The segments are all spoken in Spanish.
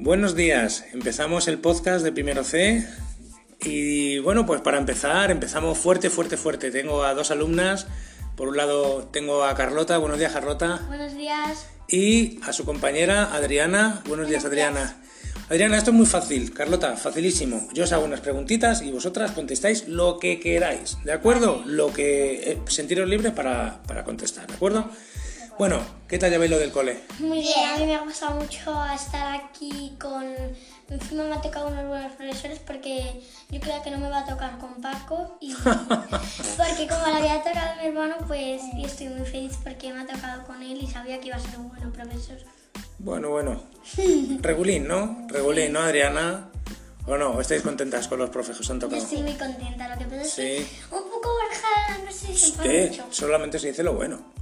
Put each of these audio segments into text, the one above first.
Buenos días, empezamos el podcast de Primero C y bueno, pues para empezar, empezamos fuerte, fuerte, fuerte. Tengo a dos alumnas, por un lado tengo a Carlota, buenos días Carlota, Buenos días. y a su compañera Adriana, buenos días Adriana. Adriana, esto es muy fácil, Carlota, facilísimo. Yo os hago unas preguntitas y vosotras contestáis lo que queráis, ¿de acuerdo? Lo que eh, sentiros libres para, para contestar, ¿de acuerdo? Bueno, ¿qué tal lleváis lo del cole? Muy bien, a mí me ha gustado mucho estar aquí con... Encima me ha tocado unos buenos profesores porque yo creía que no me va a tocar con Paco y porque como le había tocado a mi hermano pues yo estoy muy feliz porque me ha tocado con él y sabía que iba a ser un buen profesor. Bueno, bueno. Regulín, ¿no? Regulín, ¿no, Adriana? ¿O no? ¿Estáis contentas con los profes que os han Yo tocado? estoy muy contenta, lo que pasa es que Sí. un poco Borja, no sé, se mucho. Solamente se dice lo bueno.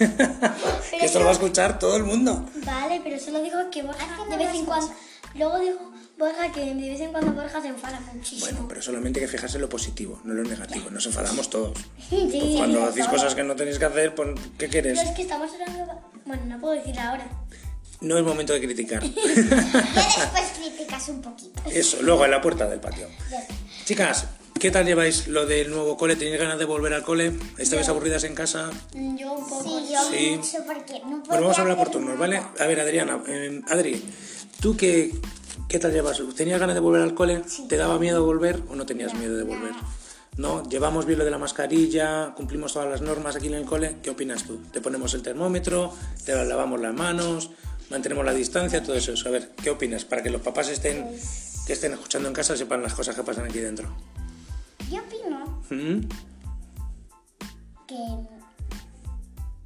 Que esto lo va a escuchar todo el mundo. Vale, pero solo digo que Borja de vez en cuando... Luego digo Borja que de vez en cuando Borja se enfada muchísimo. Bueno, pero solamente hay que fijarse en lo positivo, no en lo negativo. Nos enfadamos todos. Sí, Cuando hacéis cosas que no tenéis que hacer, pues, ¿qué quieres? Pero es que estamos hablando... Bueno, no puedo decir ahora. No es momento de criticar. Ya después criticas un poquito. Eso, luego en la puerta del patio. Chicas, ¿qué tal lleváis lo del nuevo cole? ¿Tenéis ganas de volver al cole? ¿Estabais aburridas en casa? Yo un poco... Sí, yo Sí. mucho porque no puedo Bueno, vamos a hablar por turnos. ¿vale? A ver, Adriana, eh, Adri, ¿tú qué, qué tal llevas? ¿Tenías ganas de volver al cole? ¿Te daba miedo volver o no tenías miedo de volver? ¿No? ¿Llevamos bien lo de la mascarilla? ¿Cumplimos todas las normas aquí en el cole? ¿Qué opinas tú? ¿Te ponemos el termómetro? ¿Te lavamos las manos? ¿Mantenemos la distancia? Todo eso. A ver, ¿qué opinas? Para que los papás estén, que estén escuchando en casa sepan las cosas que pasan aquí dentro. Yo opino ¿Mm? que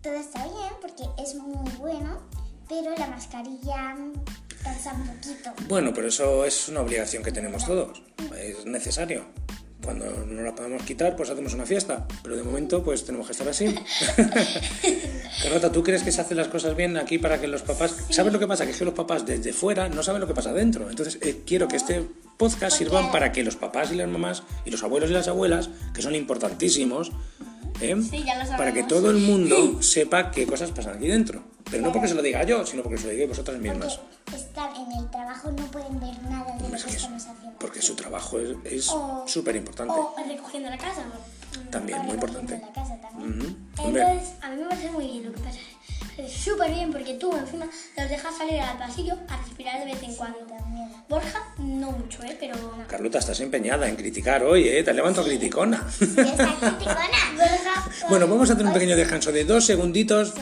todo está bien porque es muy bueno, pero la mascarilla cansa un poquito. Bueno, pero eso es una obligación que tenemos todos. Es necesario. Cuando no la podemos quitar, pues hacemos una fiesta. Pero de momento, pues tenemos que estar así. Carlota, ¿tú crees que se hacen las cosas bien aquí para que los papás... ¿Sabes lo que pasa? Que es que los papás desde fuera no saben lo que pasa dentro. Entonces, eh, quiero que este podcast sirvan para que los papás y las mamás y los abuelos y las abuelas, que son importantísimos, ¿eh? Sí, para que todo el mundo sepa qué cosas pasan aquí dentro. Pero no porque se lo diga yo, sino porque se lo digáis vosotras mismas. Porque están en el trabajo no pueden ver nada de lo que que es- estamos haciendo. porque su trabajo es- súper importante. O recogiendo la casa. También, muy importante. La casa también. Entonces, a mí me parece muy bien lo que pasa. Súper bien porque tú encima los dejas salir al pasillo a respirar de vez en cuando. También. Borja, no mucho, ¿eh? Pero... Carlota, estás empeñada en criticar hoy, ¿eh? Te has levantado criticona. Criticona. Borja, bueno, vamos a hacer un pequeño descanso de dos segunditos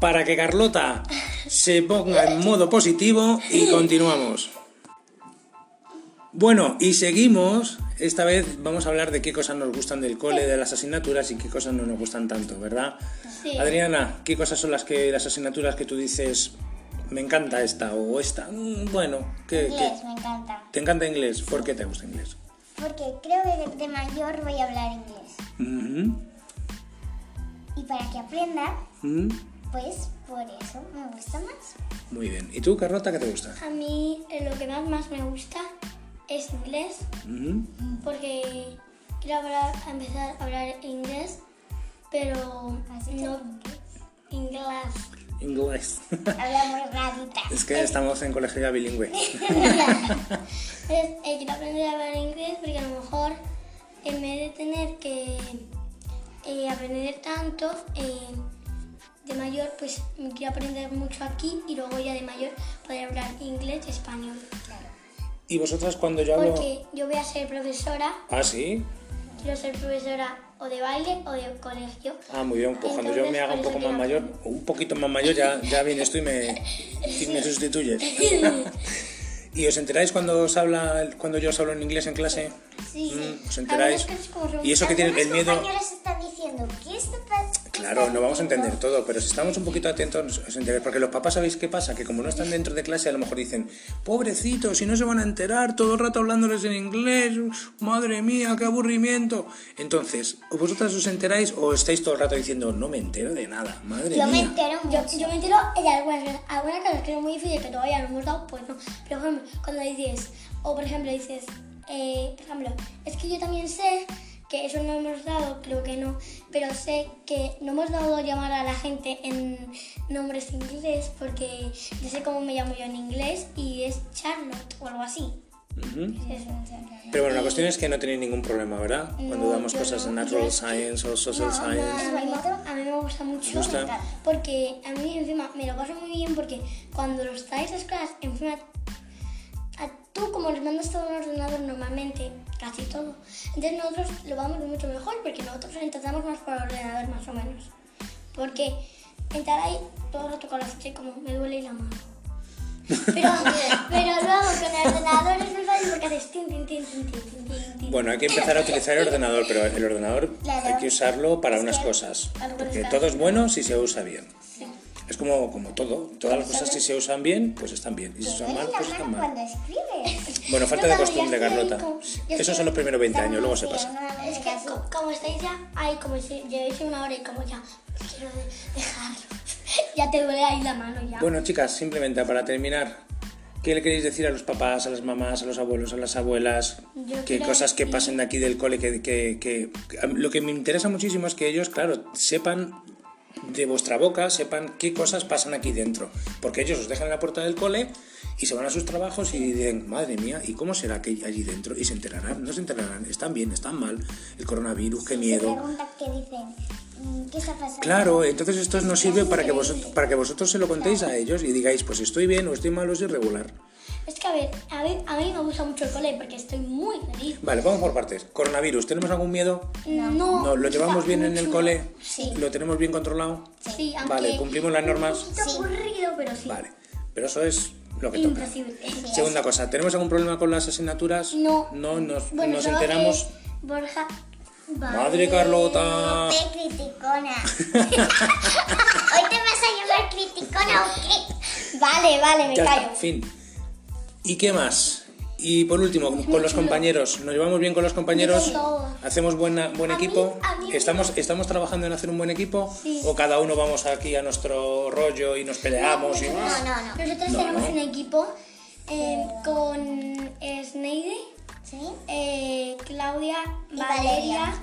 para que Carlota se ponga en modo positivo y continuamos. Bueno, y seguimos. Esta vez vamos a hablar de qué cosas nos gustan del cole, de las asignaturas y qué cosas no nos gustan tanto, ¿verdad? Sí. Adriana, ¿qué cosas son las que las asignaturas que tú dices me encanta esta o esta? Mm, Bueno, ¿qué, qué- Inglés, me encanta. ¿Te encanta inglés? ¿Por qué te gusta inglés? Porque creo que de mayor voy a hablar inglés. Ujú, Y para que aprenda, ujú. pues por eso me gusta más. Muy bien. ¿Y tú, Carlota, qué te gusta? a mí lo que más, más me gusta es inglés porque quiero hablar, empezar a hablar inglés, pero ¿Has dicho no inglés. Inglés. Habla muy rarita. es que estamos en colegio ya bilingüe. Es- eh, quiero aprender a hablar inglés porque a lo mejor en vez de tener que eh, aprender tanto, eh, de mayor pues quiero aprender mucho aquí y luego ya de mayor poder hablar inglés y español. ¿Y vosotras cuando yo hablo...? Porque yo voy a ser profesora, Ah, sí. quiero ser profesora o de baile o de colegio. Ah, muy bien. Pues cuando yo me haga un poco más mayor, un poquito más mayor, ya, ya vienes tú y me, y me sustituyes. ¿Y os enteráis cuando os habla, cuando yo os hablo en inglés en clase? Sí. Mm, ¿Os enteráis? Y eso que tiene el miedo... están diciendo. Claro, no vamos a entender todo, pero si estamos un poquito atentos, os porque los papás sabéis qué pasa, que como no están dentro de clase, a lo mejor dicen, pobrecitos, si no se van a enterar, todo el rato hablándoles en inglés, madre mía, qué aburrimiento. Entonces, ¿o vosotras os enteráis o estáis todo el rato diciendo, no me entero de nada, madre Yo me mía? entero Yo, yo me entero de algunas, algunas cosas que son muy difíciles que todavía no hemos dado, pues no. Pero por ejemplo, cuando dices, o por ejemplo dices, eh, por ejemplo, es que yo también sé que eso no hemos dado, creo que no, pero sé que no hemos dado a llamar a la gente en nombres inglés porque yo sé cómo me llamo yo en inglés y es Charlotte o algo así. Es- Pero bueno, la cuestión es que no tenéis ningún problema, ¿verdad? Cuando damos cosas no. Yo natural science o social No, science. a, mí, a mí me gusta mucho. Porque a mí encima me lo paso muy bien porque cuando los traes las cosas, encima a tú como les mandas todo un ordenador normalmente, casi todo, entonces nosotros lo vamos mucho mejor porque nosotros intentamos más por ordenador más o menos. Porque entrar ahí todo el rato con la ficha y como me duele la mano. Pero, pero luego con el ordenador es muy fácil porque haces tin, tin, tin, tin, tin, tin, tin, tin. Bueno, hay que empezar a utilizar el ordenador, pero el ordenador Claro. hay que usarlo para Es unas cosas. Porque todo es bueno si se usa bien. Es como, como todo. Todas las cosas si se usan bien, pues están bien. Y si se usan mal, pues están mal. Bueno, falta de costumbre, Carlota. Esos son los primeros 20 años, luego se pasa. Es que como estáis ya ahí, como si llevéis una hora y como ya quiero de- dejarlo, ya te duele ahí la mano ya. Bueno, chicas, simplemente para terminar, ¿qué le queréis decir a los papás, a las mamás, a los abuelos, a las abuelas? Yo ¿Qué quiero cosas que pasen de aquí del cole? Que, que, que- Lo que me interesa muchísimo es que ellos, claro, sepan de vuestra boca, sepan qué cosas pasan aquí dentro. Porque ellos os dejan en la puerta del cole y se van a sus trabajos y dicen, madre mía, ¿y cómo será que allí dentro? Y se enterarán, no se enterarán, están bien, están mal, el coronavirus, qué miedo. preguntan qué dicen. Mm, ¿Qué está pasando? Claro, entonces esto nos sirve para que, vosotros, para que vosotros se lo contéis a ellos y digáis, pues estoy bien o estoy mal o estoy regular. Es que a ver, a mí, a mí me gusta mucho el cole porque estoy muy feliz. Vale, vamos por partes. Coronavirus, ¿tenemos algún miedo? No, ¿No, ¿Lo llevamos bien en el cole? Sí. ¿Lo tenemos bien controlado? Sí, aunque Vale, ¿cumplimos las normas? Un Sí. aburrido, pero sí. Vale, pero eso es lo que toca. Imposible. Segunda cosa, ¿tenemos algún problema con las asignaturas? No. No, nos, Bueno, nos enteramos. que Borja. Madre Carlota. ¡Qué criticona! ¿Hoy te vas a llamar criticona o qué? Vale, vale, me Ya callo. está, fin. ¿Y qué más? Y por último, con los compañeros. ¿Nos llevamos bien con los compañeros? ¿Hacemos buena, buen equipo? ¿Estamos, ¿Estamos trabajando en hacer un buen equipo? ¿O cada uno vamos aquí a nuestro rollo y nos peleamos? y... No, no, no. Nosotros No, tenemos un equipo eh, con Sneide, ¿Sí? Claudia, Y Valeria, Valeria.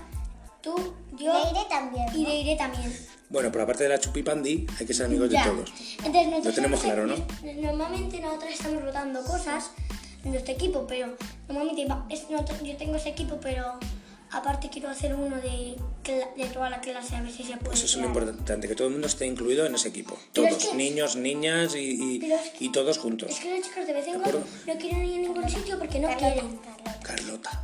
tú, yo Leire también. y ¿no? Leire también. Bueno, pero aparte de la chupipandi, hay que ser amigos Ya. de todos. Entonces, nosotros Lo tenemos claro, ¿no? Normalmente nosotros estamos rotando cosas en nuestro equipo, pero normalmente es- yo tengo ese equipo, pero aparte quiero hacer uno de, cla- de toda la clase, a ver si se puede. Pues eso es lo importante, que todo el mundo esté incluido en ese equipo. Pero Todos, es que- niños, niñas y, y- Pero es que- y todos juntos. Es que los chicos de vez en no quieren ir a ningún sitio porque no Carlota, quieren. Carlota. Carlota,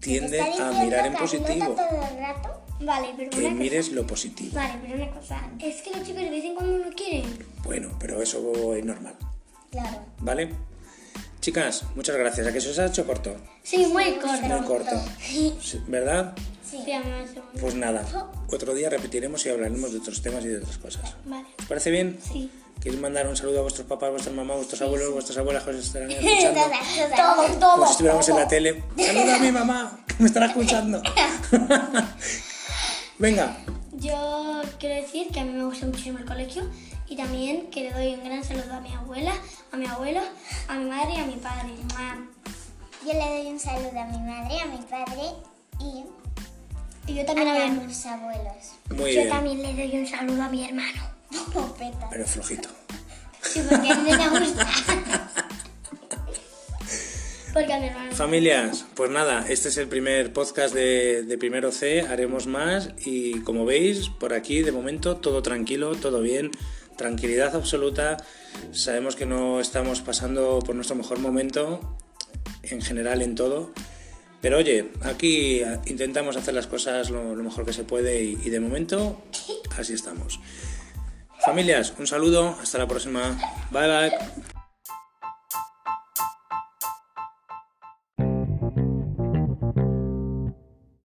¿Te tiende a mirar en positivo. todo el rato? Vale, pero Que una cosa- mires lo positivo. Vale, pero una cosa, es que los chicos de vez en cuando no quieren. Bueno, pero eso es normal. Claro. ¿Vale? Chicas, muchas gracias. ¿A que se os ha hecho corto? Sí, muy corto. Muy corto. Sí, ¿Verdad? Sí, a Pues nada, otro día repetiremos y hablaremos de otros temas y de otras cosas. Vale. ¿Os parece bien? Sí. ¿Queréis mandar un saludo a vuestros papás, vuestras mamás, vuestros abuelos, vuestras abuelas que os estarán escuchando? Todas, todas. Todo, Como todo. si estuviéramos en todo. la tele. ¡Saluda a mi mamá! Que me estará escuchando. Venga, Yo quiero decir que a mí me gusta muchísimo el colegio y también que le doy un gran saludo a mi abuela, a mi abuelo, a mi madre y a mi padre. ¡Mua! Yo le doy un saludo a mi madre, a mi padre y Y yo también a a mi mis abuelos. muy Yo bien. también le doy un saludo a mi hermano. Popeta. Pero flojito. Sí, porque a mí me gusta. porque a mi hermano. Familias, pues nada, este es el primer podcast de, de Primero C, haremos más y como veis, por aquí de momento todo tranquilo, todo bien, tranquilidad absoluta, sabemos que no estamos pasando por nuestro mejor momento, en general en todo, pero oye, aquí intentamos hacer las cosas lo, mejor que se puede y de momento así estamos. Familias, un saludo, hasta la próxima, bye bye.